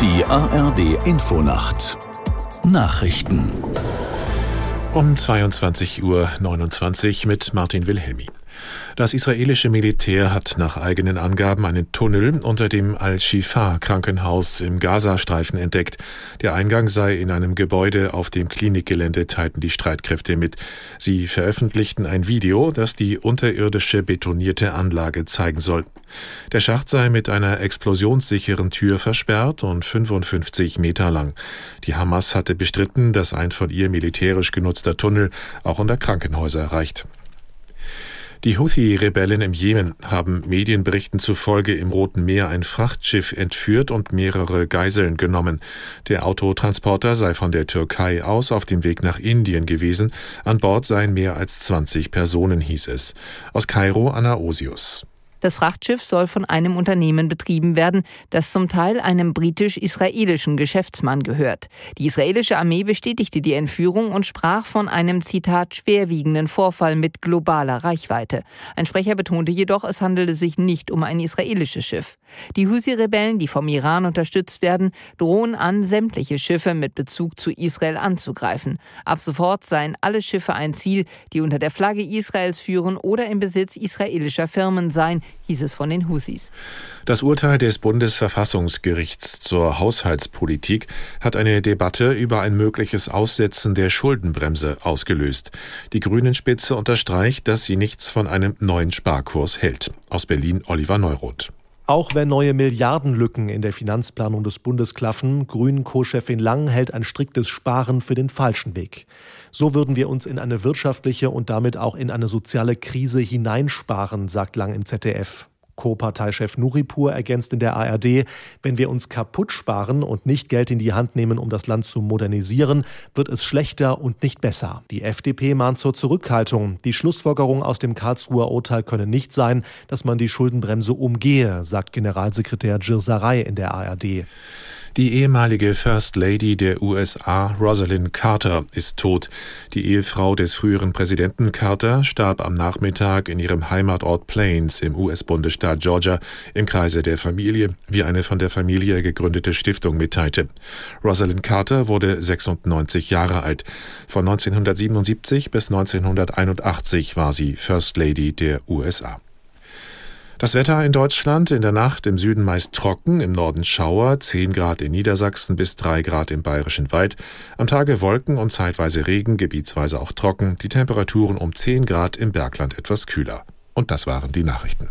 Die ARD Infonacht Nachrichten um 22.29 Uhr mit Martin Wilhelmi. Das israelische Militär hat nach eigenen Angaben einen Tunnel unter dem Al-Shifa-Krankenhaus im Gazastreifen entdeckt. Der Eingang sei in einem Gebäude auf dem Klinikgelände, teilten die Streitkräfte mit. Sie veröffentlichten ein Video, das die unterirdische betonierte Anlage zeigen soll. Der Schacht sei mit einer explosionssicheren Tür versperrt und 55 Meter lang. Die Hamas hatte bestritten, dass ein von ihr militärisch genutzter Tunnel auch unter Krankenhäuser reicht. Die Houthi-Rebellen im Jemen haben Medienberichten zufolge im Roten Meer ein Frachtschiff entführt und mehrere Geiseln genommen. Der Autotransporter sei von der Türkei aus auf dem Weg nach Indien gewesen. An Bord seien mehr als 20 Personen, hieß es. Aus Kairo Anna Osius. Das Frachtschiff soll von einem Unternehmen betrieben werden, das zum Teil einem britisch-israelischen Geschäftsmann gehört. Die israelische Armee bestätigte die Entführung und sprach von einem Zitat schwerwiegenden Vorfall mit globaler Reichweite. Ein Sprecher betonte jedoch, es handele sich nicht um ein israelisches Schiff. Die Husi-Rebellen, die vom Iran unterstützt werden, drohen an, sämtliche Schiffe mit Bezug zu Israel anzugreifen. Ab sofort seien alle Schiffe ein Ziel, die unter der Flagge Israels führen oder im Besitz israelischer Firmen seien, hieß es von den Husis. Das Urteil des Bundesverfassungsgerichts zur Haushaltspolitik hat eine Debatte über ein mögliches Aussetzen der Schuldenbremse ausgelöst. Die Grünen-Spitze unterstreicht, dass sie nichts von einem neuen Sparkurs hält. Aus Berlin Oliver Neuroth. Auch wenn neue Milliardenlücken in der Finanzplanung des Bundes klaffen, Grünen-Co-Chefin Lang hält ein striktes Sparen für den falschen Weg. So würden wir uns in eine wirtschaftliche und damit auch in eine soziale Krise hineinsparen, sagt Lang im ZDF. Co-Parteichef Nuripur ergänzt in der ARD, wenn wir uns kaputt sparen und nicht Geld in die Hand nehmen, um das Land zu modernisieren, wird es schlechter und nicht besser. Die FDP mahnt zur Zurückhaltung. Die Schlussfolgerung aus dem Karlsruher Urteil könne nicht sein, dass man die Schuldenbremse umgehe, sagt Generalsekretär Girsaray in der ARD. Die ehemalige First Lady der USA, Rosalind Carter, ist tot. Die Ehefrau des früheren Präsidenten Carter starb am Nachmittag in ihrem Heimatort Plains im US-Bundesstaat Georgia im Kreise der Familie, wie eine von der Familie gegründete Stiftung mitteilte. Rosalind Carter wurde 96 Jahre alt. Von 1977 bis 1981 war sie First Lady der USA. Das Wetter in Deutschland in der Nacht im Süden meist trocken, im Norden Schauer, 10 Grad in Niedersachsen bis 3 Grad im Bayerischen Wald. Am Tage Wolken und zeitweise Regen, gebietsweise auch trocken, die Temperaturen um 10 Grad im Bergland etwas kühler. Und das waren die Nachrichten.